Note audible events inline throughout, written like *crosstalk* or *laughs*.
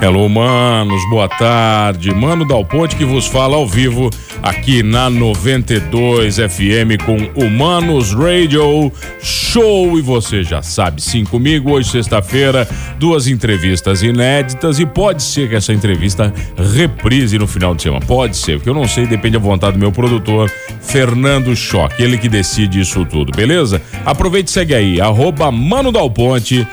Hello, manos, boa tarde. Mano Dal Ponte que vos fala ao vivo aqui na 92 FM com Humanos Radio Show. E você já sabe, sim, comigo hoje, sexta-feira, duas entrevistas inéditas. E pode ser que essa entrevista reprise no final de semana. Pode ser, porque eu não sei, depende da vontade do meu produtor, Fernando Choque, ele que decide isso tudo, beleza? Aproveite e segue aí, arroba Mano Dal Ponte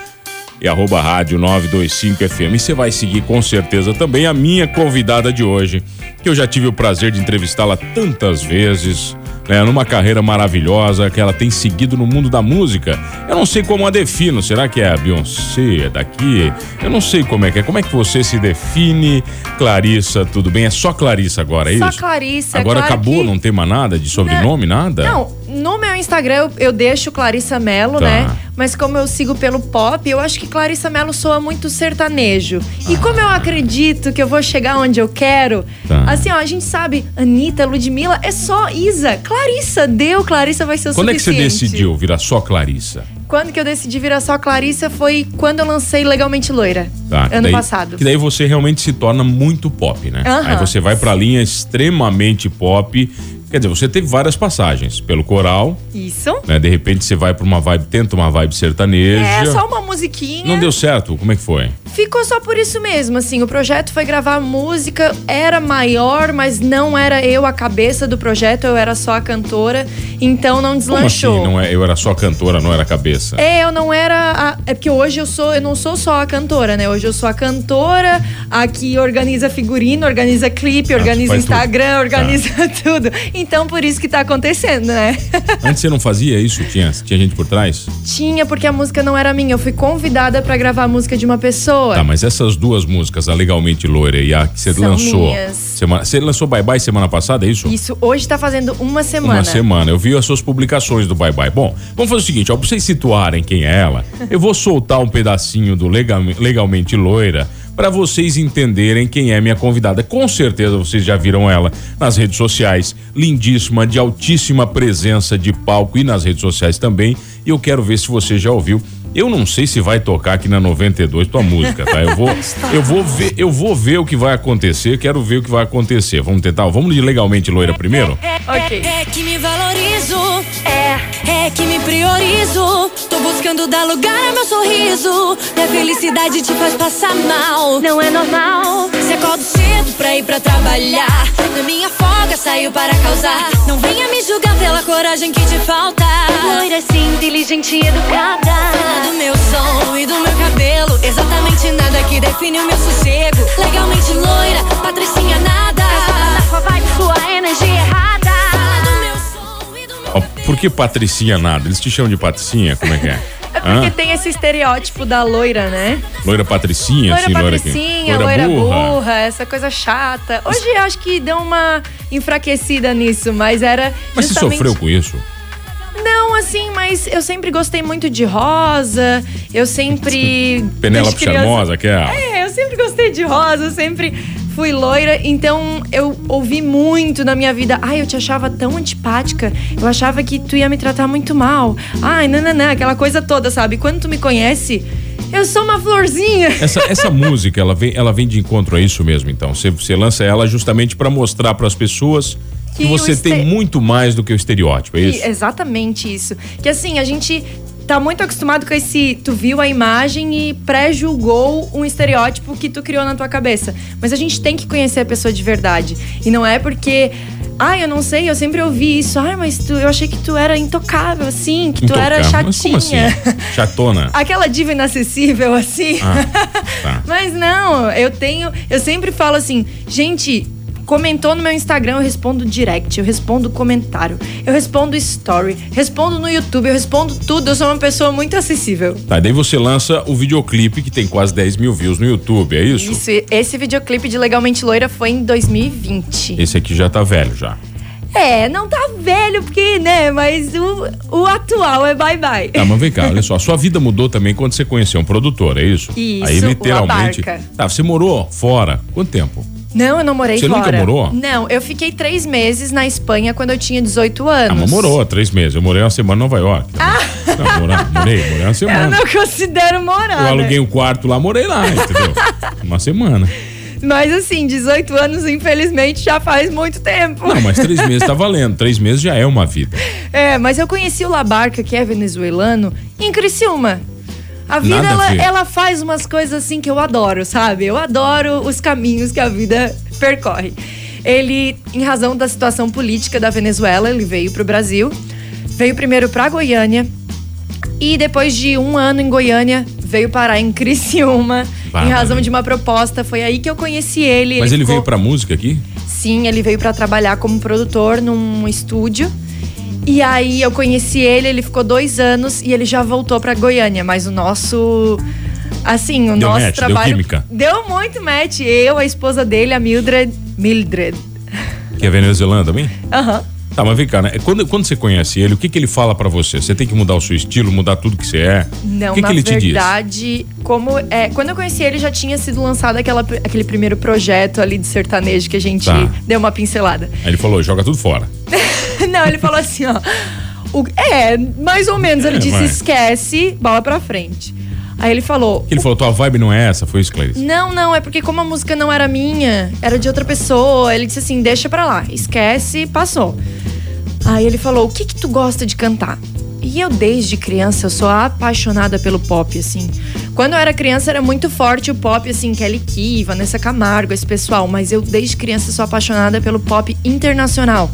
e arroba rádio 925 FM. E você vai seguir com certeza também a minha convidada de hoje, que eu já tive o prazer de entrevistá-la tantas vezes. Né, numa carreira maravilhosa que ela tem seguido no mundo da música. Eu não sei como a defino. Será que é a Beyoncé? É daqui? Eu não sei como é que é. Como é que você se define, Clarissa? Tudo bem? É só Clarissa agora, é só isso? Só Clarissa. Agora claro acabou, que... não tem mais nada de sobrenome, não, nada? Não, no meu Instagram eu, eu deixo Clarissa Mello, Tá. né? Mas como eu sigo pelo pop, eu acho que Clarissa Mello soa muito sertanejo. E como eu acredito que eu vou chegar onde eu quero, Tá. assim, ó, a gente sabe, Anitta, Ludmilla, é só Isa. Clarissa, deu, Clarissa vai ser o Quando é que você suficiente. decidiu virar só Clarissa? Quando que eu decidi virar só Clarissa foi quando eu lancei Legalmente Loira. Tá, ano daí- passado. Que daí você realmente se torna muito pop, né? Aí você vai pra linha extremamente pop. Quer dizer, você teve várias passagens pelo coral, Isso. né? De repente você vai pra uma vibe, tenta uma vibe sertaneja. É, só uma musiquinha. Não deu certo? Como é que foi? Ficou só por isso mesmo, assim. O projeto foi gravar música, era maior, mas não era eu a cabeça do projeto, eu era só a cantora, então não Como deslanchou. assim? Não é, eu era só cantora, não era cabeça. É, eu não era. a- é porque hoje eu sou, eu não sou só a cantora, né? Hoje eu sou a cantora, a que organiza figurino, organiza clipe, organiza tudo. Instagram, organiza *laughs* tudo. Então por isso que tá acontecendo, né? *laughs* Antes você não fazia isso? Tinha, tinha gente por trás? Tinha, porque a música não era minha. Eu fui convidada pra gravar a música de uma pessoa. Tá, mas essas duas músicas, a Legalmente Loira e a que você São lançou. minhas. Semana, você lançou Bye Bye semana passada, é isso? Isso, hoje tá fazendo uma semana. Uma semana. Eu vi as suas publicações do Bye Bye. Bom, vamos fazer o seguinte, ó, pra vocês situarem quem é ela, eu vou soltar um pedacinho do Legal- Legalmente Loira pra vocês entenderem quem é minha convidada. Com certeza vocês já viram ela nas redes sociais, lindíssima, de altíssima presença de palco e nas redes sociais também. E eu quero ver se você já ouviu. Eu não sei se vai tocar aqui na 92 tua música, tá? Eu vou, *laughs* eu vou ver, eu vou ver o que vai acontecer, quero ver o que vai acontecer. Vamos tentar, vamos de legalmente loira primeiro? Ok. É que me valorizo, é, é que me priorizo. Tô buscando dar lugar ao meu sorriso. Minha felicidade te faz passar mal. Não é normal. Acordo cedo pra ir pra trabalhar. Na minha folga saiu para causar. Não venha me julgar pela coragem que te falta. Loira sim, inteligente e educada. Fala do meu som e do meu cabelo. Exatamente nada que define o meu sossego. Legalmente loira, patricinha nada. Sua vibe, sua energia errada. Fala do meu som e do meu Ó, por que Patricinha nada? Eles te chamam de Patricinha? Como é que é? *laughs* Porque Hã? tem esse estereótipo da loira, né? Loira Patricinha, Loira assim, loira patricinha, aqui. loira burra. essa coisa chata. Hoje eu acho que deu uma enfraquecida nisso, mas era Mas você sofreu com isso? Não, assim, mas eu sempre gostei muito de rosa, eu sempre... *laughs* Penélope criança- Charmosa, que é a... É, eu sempre gostei de rosa, eu sempre fui loira, então eu ouvi muito na minha vida. Ai, eu te achava tão antipática, eu achava que tu ia me tratar muito mal. Ai, nananã, aquela coisa toda, sabe? Quando tu me conhece, eu sou uma florzinha. *laughs* Essa, essa música, ela vem, ela vem de encontro a isso mesmo, então. Você, você lança ela justamente pra mostrar pras pessoas que, Que você este- tem muito mais do que o estereótipo, é Que- isso? exatamente isso. Que assim, a gente tá muito acostumado com esse. Tu viu a imagem e pré-julgou um estereótipo que tu criou na tua cabeça. Mas a gente tem que conhecer a pessoa de verdade. E não é porque. Ai, eu não sei, eu sempre ouvi isso. Ai, mas tu, eu achei que tu era intocável, assim, que tu era Intocável. Mas como chatinha. assim? Chatona? *laughs* Aquela diva inacessível, assim. Ah, tá. *laughs* Mas não, Eu tenho. Eu sempre falo assim, gente. Comentou no meu Instagram, eu respondo direct, eu respondo comentário, eu respondo story, respondo no YouTube, eu respondo tudo. Eu sou uma pessoa muito acessível. Tá, daí você lança o videoclipe que tem quase 10 mil views no YouTube, é isso? Isso, esse videoclipe de Legalmente Loira foi em 2020. Esse aqui já tá velho já. É, não tá velho, porque, né? Mas o, o atual é bye-bye. Tá, mas vem cá, *laughs* olha só. A sua vida mudou também quando você conheceu um produtor, é isso? Isso, Aí literalmente. Tá, você morou fora? Quanto tempo? Não, eu não morei Você fora. nunca morou? Não, eu fiquei três meses na Espanha quando eu tinha 18 anos. Ah, mas morou três meses. Eu morei uma semana em Nova York. Ah. Não, morar, morei, morei uma *laughs* Eu semana. não considero morar. Eu né? aluguei um quarto lá, morei lá, entendeu? Uma semana. Mas assim, 18 anos, infelizmente, já faz muito tempo. Não, mas três meses tá valendo. Três meses já é uma vida. É, mas eu conheci o Labarca, que é venezuelano, em Criciúma. A vida, Nada a ela, ver. ela faz umas coisas assim que eu adoro, sabe? Eu adoro os caminhos que a vida percorre. Ele, em razão da situação política da Venezuela, ele veio pro Brasil. Veio primeiro pra Goiânia. E depois de um ano em Goiânia, veio parar em *laughs* Criciúma. em Bárbaro, razão de uma proposta. Foi aí que eu conheci ele. Mas ele ficou- veio pra música aqui? Sim, ele veio pra trabalhar como produtor num estúdio. E aí eu conheci ele, ele ficou dois anos e ele já voltou pra Goiânia. Mas o nosso. Assim, o Deu nosso match, deu trabalho. química? Deu muito match. Eu, a esposa dele, a Mildred. Mildred. Que é venezuelano também? Aham. Tá, mas vem cá, né? Quando, quando você conhece ele, o que, que ele fala pra você? Você tem que mudar o seu estilo, mudar tudo que você é? Não, o que, na que ele te diz? verdade, como é, quando eu conheci ele já tinha sido lançado aquela, aquele primeiro projeto ali de sertanejo que a gente Tá. deu uma pincelada. Aí ele falou: joga tudo fora. *laughs* Não, ele falou assim, ó. o- é, mais ou menos. *laughs* Ele É, disse: vai. esquece, bola pra frente. Aí ele falou. Ele falou: tua vibe não é essa, foi isso, Clarice? Não, não, é porque como a música não era minha, era de outra pessoa, ele disse assim: deixa pra lá, esquece, passou. Aí ele falou: o que que tu gosta de cantar? E eu, desde criança, eu sou apaixonada pelo pop, assim. Quando eu era criança, era muito forte o pop, assim, Kelly Key, Vanessa Camargo, esse pessoal. Mas eu, desde criança, sou apaixonada pelo pop internacional.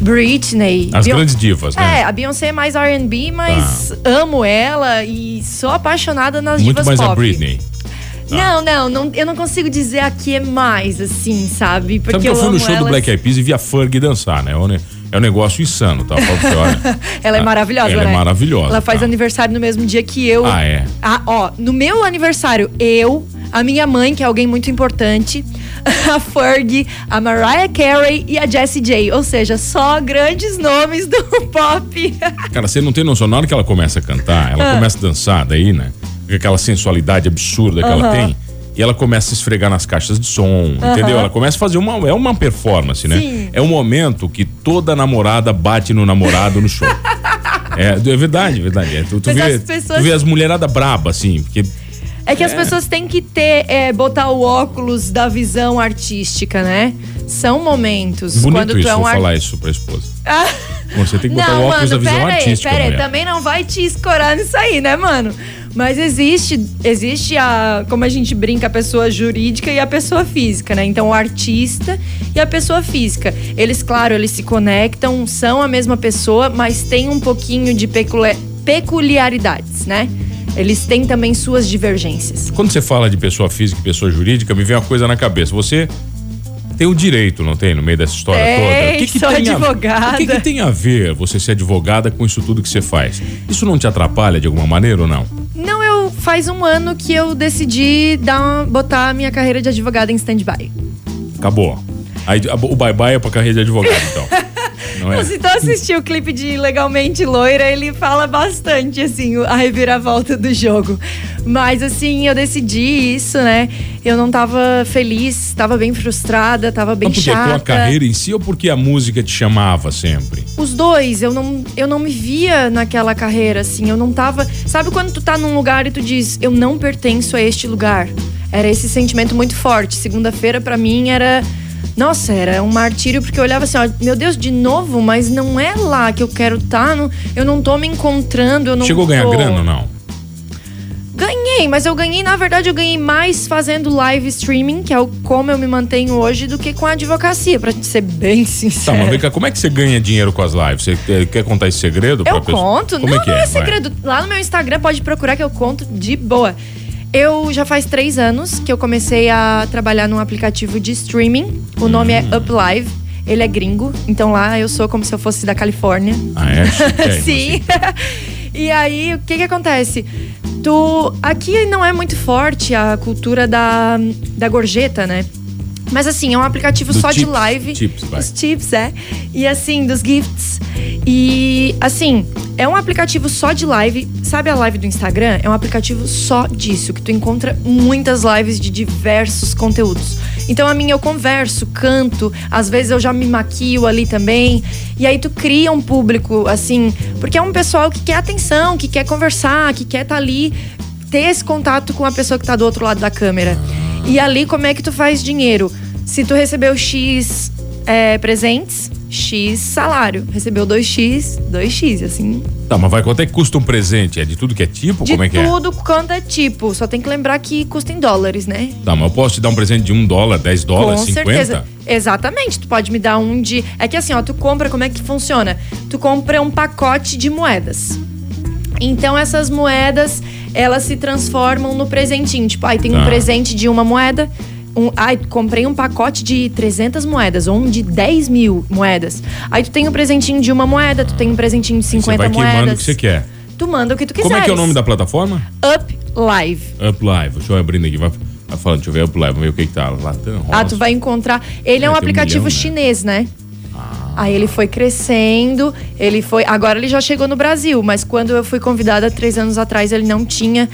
Britney. As Beyon- grandes divas, né? É, a Beyoncé é mais R&B, mas amo ela e sou apaixonada nas Muito divas mais pop. a Britney. Não, não, não, eu não consigo dizer aqui é mais, assim, sabe? Porque Sabe que eu fui amo no show do elas. Black Eyed Peas e vi a Ferg dançar, né? É um, é um negócio insano, tá? Eu olha. *laughs* Ela é Ah, maravilhosa, ela é né? maravilhosa, Ela faz tá. aniversário no mesmo dia que eu. Ah, é? Ah, ó, no meu aniversário, eu, a minha mãe, que é alguém muito importante, *laughs* a Ferg, a Mariah Carey e a Jessie J. Ou seja, só grandes nomes do *laughs* pop. Cara, você não tem noção, na hora que ela começa a cantar, Ah. ela começa a dançar daí, né? Com aquela sensualidade absurda que ela Aham. tem. E ela começa a esfregar nas caixas de som, entendeu? Ela começa a fazer uma. É uma performance, né? Sim. É um momento que toda namorada bate no namorado no show. *laughs* é, é verdade, é verdade. É, tu, tu vê, as pessoas- tu vê as mulheradas braba, assim, porque É que as pessoas têm que ter, é, botar o óculos da visão artística, né? São momentos. bonito quando tu isso, é um vou ar- falar isso pra esposa. *laughs* Ah. Você tem que botar Não, o óculos mano, da visão pera aí, artística, pera aí, também não vai te escorar nisso aí, né, mano? Mas existe, existe a, como a gente brinca, a pessoa jurídica e a pessoa física, né? Então, o artista e a pessoa física. Eles, claro, eles se conectam, são a mesma pessoa, mas tem um pouquinho de peculi- peculiaridades, né? Eles têm também suas divergências. Quando você fala de pessoa física e pessoa jurídica, me vem uma coisa na cabeça. Você tem o direito, não tem, no meio dessa história Tem, toda? O que que sou tem a- advogada. o que, que tem a ver você ser advogada com isso tudo que você faz? Isso não te atrapalha de alguma maneira ou não? Não, eu faz um ano que eu decidi dar botar a minha carreira de advogada em stand-by. Acabou. Aí a- o bye-bye é pra carreira de advogado, então. *laughs* Não é? Se tu assistir o clipe de Legalmente Loira, ele fala bastante, assim, a reviravolta do jogo. Mas, assim, eu decidi isso, né? Eu não tava feliz, tava bem frustrada, tava bem Mas porque chata. a tua carreira em si ou porque a música te chamava sempre? Os dois, eu não, eu não me via naquela carreira, assim, eu não tava. Sabe quando tu tá num lugar e tu diz, eu não pertenço a este lugar? Era esse sentimento muito forte. Segunda-feira, pra mim, era. Nossa, era um martírio, porque eu olhava assim, ó, meu Deus, de novo, mas não é lá que eu quero estar, tá, eu não tô me encontrando, eu não Chegou a ganhar tô... grana ou não? Ganhei, mas eu ganhei, na verdade, eu ganhei mais fazendo live streaming, que é o como eu me mantenho hoje, do que com a advocacia, pra ser bem Tá, sincero. mas vem cá, como é que você ganha dinheiro com as lives? Você eh, quer contar esse segredo? pra Eu pessoa? conto. Como não, é que não é? é Vai. segredo. Lá no meu Instagram pode procurar que eu conto de boa. Eu já faz três anos que eu comecei a trabalhar num aplicativo de streaming. O nome é Uplive. Ele é gringo, então lá eu sou como se eu fosse da Califórnia. Ah, é? *laughs* Chiquérrimo, Sim. *laughs* e aí, o que que acontece? Tu. Aqui não é muito forte a cultura da, da gorjeta, né? Mas assim, é um aplicativo Do só de tips, live. tips, vai. Os tips, é. E assim, dos gifts. E assim, é um aplicativo só de live. Sabe a live do Instagram? É um aplicativo só disso, que tu encontra muitas lives de diversos conteúdos. Então a minha eu converso, canto, às vezes eu já me maquio ali também. E aí tu cria um público, assim, porque é um pessoal que quer atenção, que quer conversar, que quer estar ali, ter esse contato com a pessoa que tá do outro lado da câmera. E ali, como é que tu faz dinheiro? Se tu recebeu X é, presentes, X salário. Recebeu 2X, 2X, assim. Tá, mas vai quanto é que custa um presente? É de tudo que é tipo? De Como é que é? tudo quanto é tipo. Só tem que lembrar que custa em dólares, né? Tá, mas eu posso te dar um presente de um dólar, 10 dólares, Com 50? certeza. Exatamente. Tu pode me dar um de. É que assim, ó, tu compra, como é que funciona? Tu compra um pacote de moedas. Então essas moedas, elas se transformam no presentinho. Tipo, aí tem um Tá. presente de uma moeda. Um, ai, comprei um pacote de 300 moedas, ou um de 10 mil moedas. Aí tu tem um presentinho de uma moeda, tu tem um presentinho de Você 50 vai queimando o moedas. que você quer. Tu manda o que tu quiseres. Como é que é o nome da plataforma? Up Live. Up Live. Deixa eu abrindo aqui. Vai, vai falando, deixa eu ver Up Live, vamos ver o que que tá. Lá tem Ah, tu vai encontrar. Ele é um Vai ter um aplicativo milhão, né? chinês, né? Aí ele foi crescendo, ele foi. Agora ele já chegou no Brasil, mas quando eu fui convidada três anos atrás, ele não tinha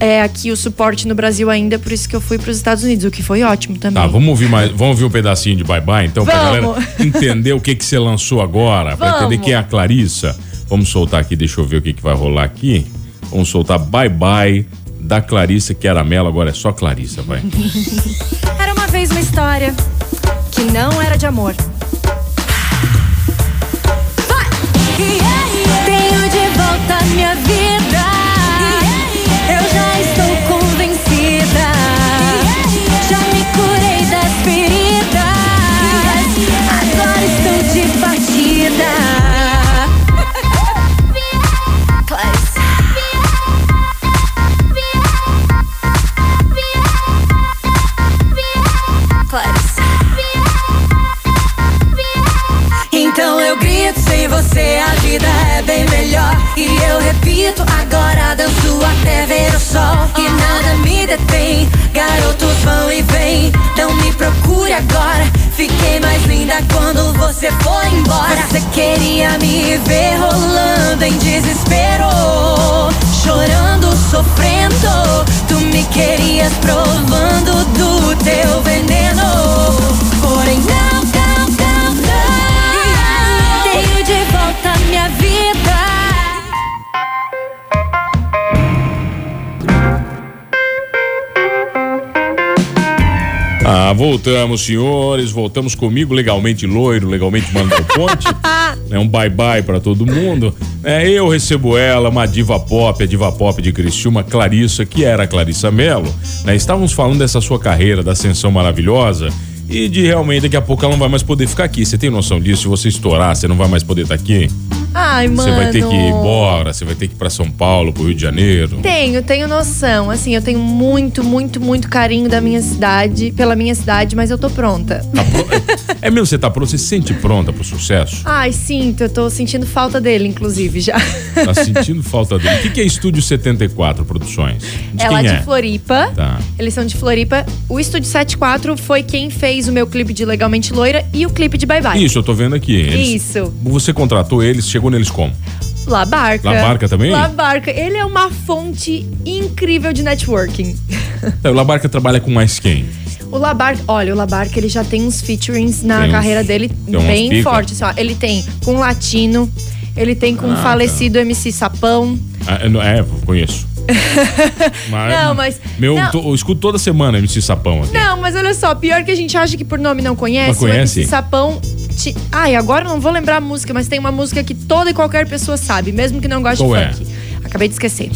é, aqui o suporte no Brasil ainda, por isso que eu fui para os Estados Unidos, o que foi ótimo também. Tá, vamos ouvir mais, vamos ouvir um pedacinho de Bye Bye, então, pra Vamos. galera entender o que que você lançou agora, pra Vamos. entender quem é a Clarissa. Vamos soltar aqui, deixa eu ver o que que vai rolar aqui. Vamos soltar Bye Bye da Clarissa, que era Melo, agora é só Clarissa, vai. *laughs* Era uma vez uma história que não era de amor. Voltamos, senhores. Voltamos comigo, legalmente loiro, legalmente mano do ponte. *laughs* É um bye-bye pra todo mundo. É, eu recebo ela, uma diva pop, a diva pop de Criciúma, Clarissa, que era a Clarissa Mello. Né? Estávamos falando dessa sua carreira, da ascensão maravilhosa. E de realmente daqui a pouco ela não vai mais poder ficar aqui. Você tem noção disso? Se você estourar, você não vai mais poder estar aqui. Ai, mano. Você vai ter que ir embora, você vai ter que ir pra São Paulo, pro Rio de Janeiro. Tenho, tenho noção. Assim, eu tenho muito, muito, muito carinho da minha cidade, pela minha cidade, mas eu tô pronta. Tá pro- É mesmo você tá pronta? Você se sente pronta pro sucesso? Ai, sinto, eu tô sentindo falta dele, inclusive, já. Tá *laughs* sentindo falta dele. O que, é Estúdio 74 Produções? De Ela é é? de Floripa. Tá. Eles são de Floripa. O Estúdio 74 foi quem fez o meu clipe de Legalmente Loira e o clipe de Bye Bye. Isso, eu tô vendo aqui. Eles- Isso. Você contratou eles, chegou neles como? La Barca. La Barca também? La Barca. Ele é uma fonte incrível de networking. É, o Labarca trabalha com mais quem? O Labarca, olha, o Labarca ele já tem uns featurings na Tem uns- carreira dele tem umas bem fortes. Ó. Ele tem com Latino, ele tem com o Ah, falecido MC Sapão. Ah, não- é, conheço. *laughs* Mas- Não, mas- Meu, não. tô- eu escuto toda semana MC Sapão aqui. Não, mas olha só, pior que a gente acha que por nome não conhece. Mas conhece? MC Sapão. Ti... Ai, agora eu não vou lembrar a música, mas tem uma música que toda e qualquer pessoa sabe, mesmo que não goste Qual de é? funk. Acabei de esquecer.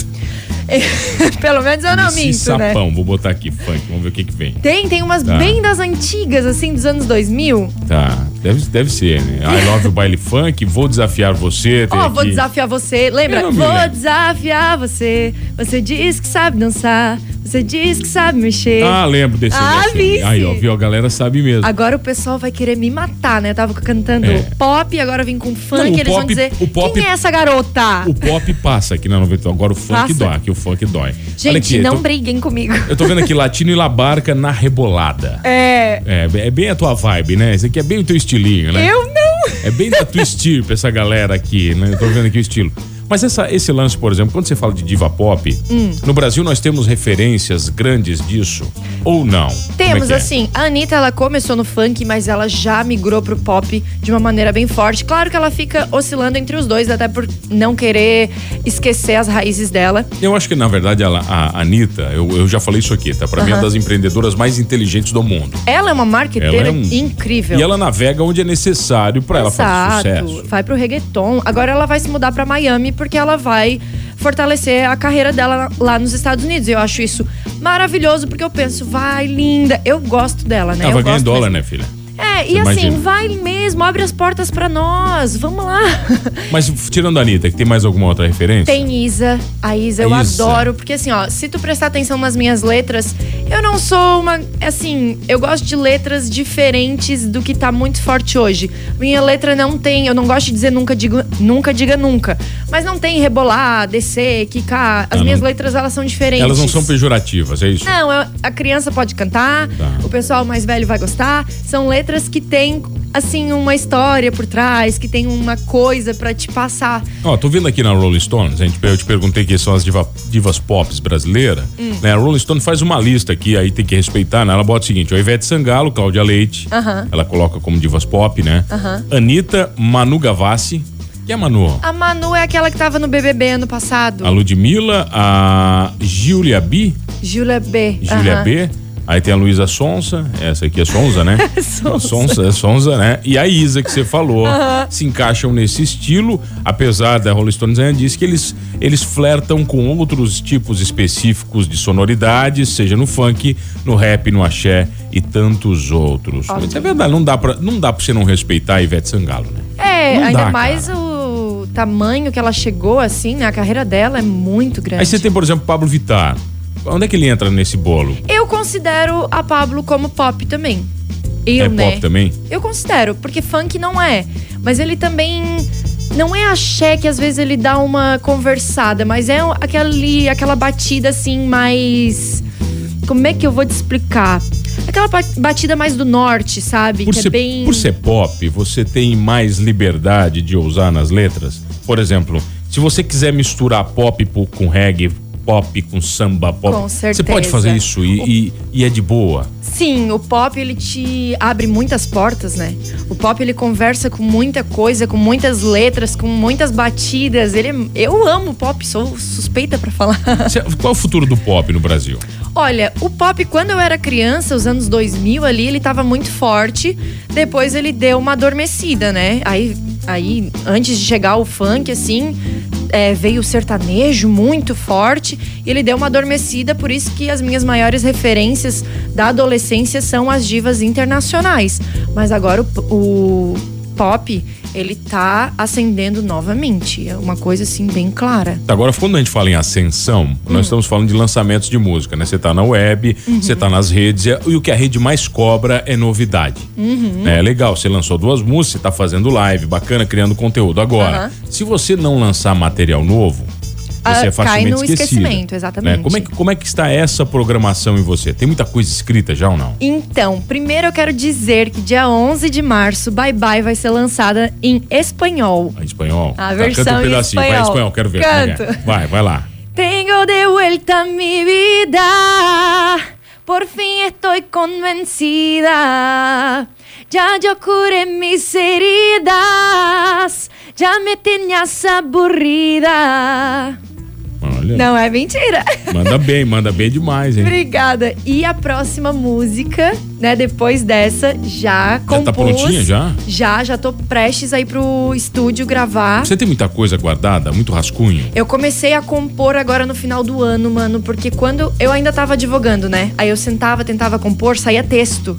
*laughs* Pelo menos eu não MC minto, Sapão, né? vou botar aqui funk, vamos ver o que que vem. Tem, tem umas Tá. bem das antigas, assim, dos anos 2000. Tá, deve, deve ser, né? I love o baile funk, vou desafiar você. Ó, vou aqui- desafiar você. Lembra? Vou lembro. desafiar você. Você diz que sabe dançar. Você diz que sabe mexer. Ah, lembro desse Ah, vice. Aí, ó, viu? A galera sabe mesmo. Agora o pessoal vai querer me matar, né? Eu tava cantando É. pop, agora vim com funk, Não, eles vão pop- dizer: o pop- quem é essa garota? O pop passa aqui na 91. Agora o funk Passa? dói. Aqui o funk dói. Gente, aqui, não tô, briguem comigo. eu tô vendo aqui Latino e Labarca na rebolada. É. É, é bem a tua vibe, né? Esse aqui é bem o teu estilinho, né? Eu não. É bem da tua estirpe essa galera aqui, né? Eu tô vendo aqui o estilo. Mas essa- esse lance, por exemplo, quando você fala de diva pop, Hum. no Brasil nós temos referências grandes disso? Ou não? É Temos, que é? assim, a Anitta, ela começou no funk, mas ela já migrou pro pop de uma maneira bem forte. Claro que ela fica oscilando entre os dois, até por não querer esquecer as raízes dela. Eu acho que, na verdade, ela, a Anitta, eu, eu já falei isso aqui, tá? Pra mim é uma das empreendedoras mais inteligentes do mundo. Ela é uma marqueteira é um- incrível. E ela navega onde é necessário pra ela fazer sucesso. Vai pro reggaeton. Agora ela vai se mudar pra Miami porque ela vai fortalecer a carreira dela lá nos Estados Unidos. Eu acho isso maravilhoso porque eu penso, vai, linda. Eu gosto dela, né? Ela eu vai ganhar dólar, mesmo. né, filha? É, e assim, imagina. vai mesmo, abre as portas pra nós. Vamos lá. *laughs* Mas tirando a Anitta, que tem mais alguma outra referência? Tem Isa. A Isa eu Isa. adoro, porque assim, ó, se tu prestar atenção nas minhas letras, eu não sou uma. Assim, eu gosto de letras diferentes do que tá muito forte hoje. Minha letra não tem, eu não gosto de dizer nunca diga nunca, diga nunca. Mas não tem rebolar, descer, quicar. As Ah, minhas não- letras, elas são diferentes. Elas não são pejorativas, é isso? Não, eu- a criança pode cantar, Tá. o pessoal mais velho vai gostar. São letras que têm, assim, uma história por trás, que tem uma coisa pra te passar. Ó, tô vendo aqui na Rolling Stones, gente, eu te perguntei quem são as diva- divas pop brasileiras. Hum. Né, a Rolling Stone faz uma lista aqui, aí tem que respeitar, né? Ela bota o seguinte: ó, Ivete Sangalo, Cláudia Leite. Aham. Ela coloca como divas pop, né? Aham. Anitta, Manu Gavassi. Que é a Manu? A Manu é aquela que tava no BBB ano passado. A Ludmilla, a Giulia B. Júlia B. Júlia Aham. B. Aí tem a Luísa Sonsa, essa aqui é Sonza, né? *laughs* Sonza. Sonsa, é Sonza, né? E a Isa, que você falou, se encaixam nesse estilo, apesar da Rolling Stones ainda disse que eles, eles flertam com outros tipos específicos de sonoridades, seja no funk, no rap, no axé e tantos outros. Ok. Mas é verdade, não dá, pra, não dá pra você não respeitar a Ivete Sangalo, né? É, Não ainda dá, mais cara. o tamanho que ela chegou, assim, né? A carreira dela é muito grande. Aí você tem, por exemplo, Pablo Vittar. Onde é que ele entra nesse bolo? Eu considero a Pablo como pop também. Eu, é né? pop também? Eu considero, porque funk não é. Mas ele também. Não é axé que às vezes ele dá uma conversada, mas é aquele, aquela batida assim mais. Como é que eu vou te explicar? Aquela ba- batida mais do norte, sabe? Por que ser, é bem. por ser pop, você tem mais liberdade de usar nas letras? Por exemplo, se você quiser misturar pop po- com reggae, pop com samba, pop. Com Você pode certeza. fazer isso e, e- e é de boa. Sim, o pop ele te abre muitas portas, né? O pop ele conversa com muita coisa, com muitas letras, com muitas batidas. Ele, é- eu amo o pop, sou suspeita pra falar. *laughs* Qual é o futuro do pop no Brasil? Olha, o pop, quando eu era criança, os anos 2000 ali, ele tava muito forte. Depois ele deu uma adormecida, né? Aí, aí antes de chegar o funk, assim, é, veio o sertanejo muito forte. E ele deu uma adormecida, por isso que as minhas maiores referências da adolescência são as divas internacionais. Mas agora o, o pop, ele tá ascendendo novamente. É uma coisa, assim, bem clara. Agora, quando a gente fala em ascensão, Hum. nós estamos falando de lançamentos de música, né? Você tá na web, Uhum. você tá nas redes, e o que a rede mais cobra é novidade. Uhum. É legal, você lançou duas músicas, você tá fazendo live, bacana, criando conteúdo. Agora, Aham. se você não lançar material novo, você Ah, é facilmente cai no esquecida, esquecimento, exatamente. né? Como, é que, como é que está essa programação em você? Tem muita coisa escrita já ou não? Então, primeiro eu quero dizer que dia 11 de março, Bye Bye vai ser lançada em espanhol. Em espanhol? A Tá, versão canta um pedacinho, vai em espanhol. espanhol, quero ver. como é. Canto. Vai, vai lá. Tengo de vuelta mi vida, por fin estoy convencida. Ya yo curé mis heridas, ya me tenías aburrida. Olha, Não é mentira. manda bem, manda bem demais, hein? Obrigada. E a próxima música, né, depois dessa, já compus. tá prontinha já? Já, já tô prestes a ir pro estúdio gravar. Você tem muita coisa guardada, muito rascunho? Eu comecei a compor agora no final do ano, mano, porque quando eu ainda tava advogando, né? Aí eu sentava, tentava compor, saía texto.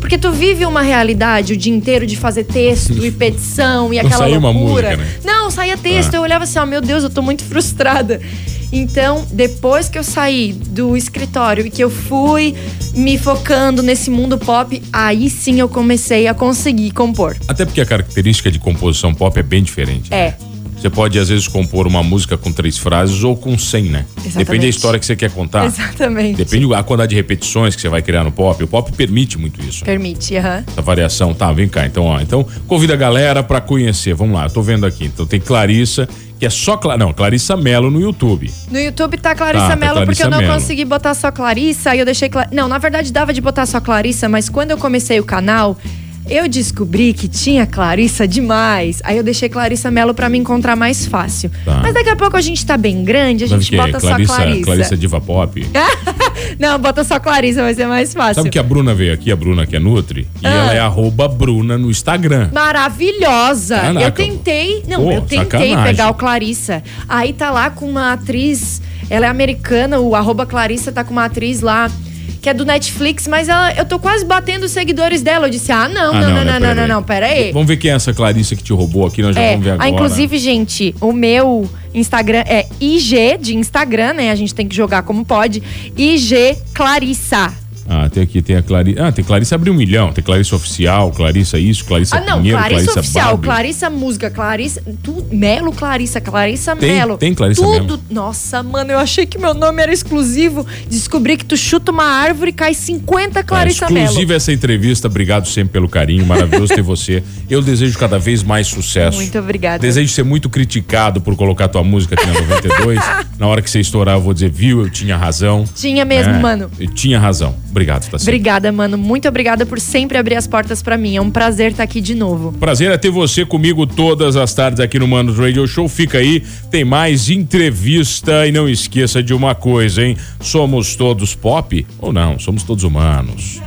Porque tu vive uma realidade o dia inteiro de fazer texto e *laughs* petição e Não aquela loucura. música, né? Não, saía texto. Ah. Eu olhava assim, ó, meu Deus, eu tô muito frustrada. Então, depois que eu saí do escritório e que eu fui me focando nesse mundo pop, aí sim eu comecei a conseguir compor. Até porque a característica de composição pop é bem diferente. É. Você pode, às vezes, compor uma música com três frases ou com cem, né? Exatamente. Depende da história que você quer contar. Exatamente. Depende da quantidade de repetições que você vai criar no pop. O pop permite muito isso. Permite, aham. Essa variação. Tá, vem cá. Então, ó. Então, convida a galera pra conhecer. Vamos lá, eu tô vendo aqui. Então tem Clarissa, que é só. Cla- Não, Clarissa Mello no YouTube. No YouTube tá Clarissa Tá, tá Mello, porque eu não Mello. consegui botar só Clarissa, aí eu deixei. Cla- Não, na verdade dava de botar só Clarissa, mas quando eu comecei o canal, eu descobri que tinha Clarissa demais. Aí eu deixei Clarissa Mello pra me encontrar mais fácil. Tá. Mas daqui a pouco a gente tá bem grande, a gente bota Clarissa, só Clarissa. Clarissa Diva Pop. *laughs* Não, bota só Clarissa, vai ser mais fácil. Sabe que a Bruna veio aqui, a Bruna que é Nutri, e Ah. ela é arroba Bruna no Instagram. Maravilhosa! Caraca. Eu tentei. Não, Pô, eu tentei sacanagem. pegar o Clarissa. Aí tá lá com uma atriz. Ela é americana, o arroba Clarissa tá com uma atriz lá. Que é do Netflix, mas ela, eu tô quase batendo os seguidores dela. Eu disse: ah, não, Ah, não, não, né? não, não, não, não, pera aí. Vamos ver quem é essa Clarissa que te roubou aqui, nós já É, vamos ver agora. ah, inclusive, gente, o meu Instagram é IG de Instagram, né? A gente tem que jogar como pode. IG Clarissa. Ah, tem aqui, tem a Clarissa. Ah, tem Clarissa abriu um milhão. Tem Clarissa Oficial, Clarissa isso, Clarissa Ah, não, Pinheiro, Clarissa, Clarissa Oficial, Barbie. Clarissa Música, Clarissa. Tu, Melo Clarissa, Clarissa Tem- Melo. tem Clarissa Tudo. Nossa, mano, eu achei que meu nome era exclusivo. Descobri que tu chuta uma árvore e cai 50 Clarissa Ah, Melo. exclusiva essa entrevista, obrigado sempre pelo carinho, maravilhoso ter você. Eu desejo cada vez mais sucesso. Muito obrigada. Desejo ser muito criticado por colocar tua música aqui na 92. *laughs* na hora que você estourar, eu vou dizer, viu, eu tinha razão. Tinha mesmo, É, mano. Eu tinha razão. Obrigado, tá certo. Obrigada, mano. Muito obrigada por sempre abrir as portas pra mim. É um prazer estar aqui de novo. Prazer é ter você comigo todas as tardes aqui no Manos Radio Show. Fica aí, tem mais entrevista e não esqueça de uma coisa, hein? Somos todos pop ou não? Somos todos humanos.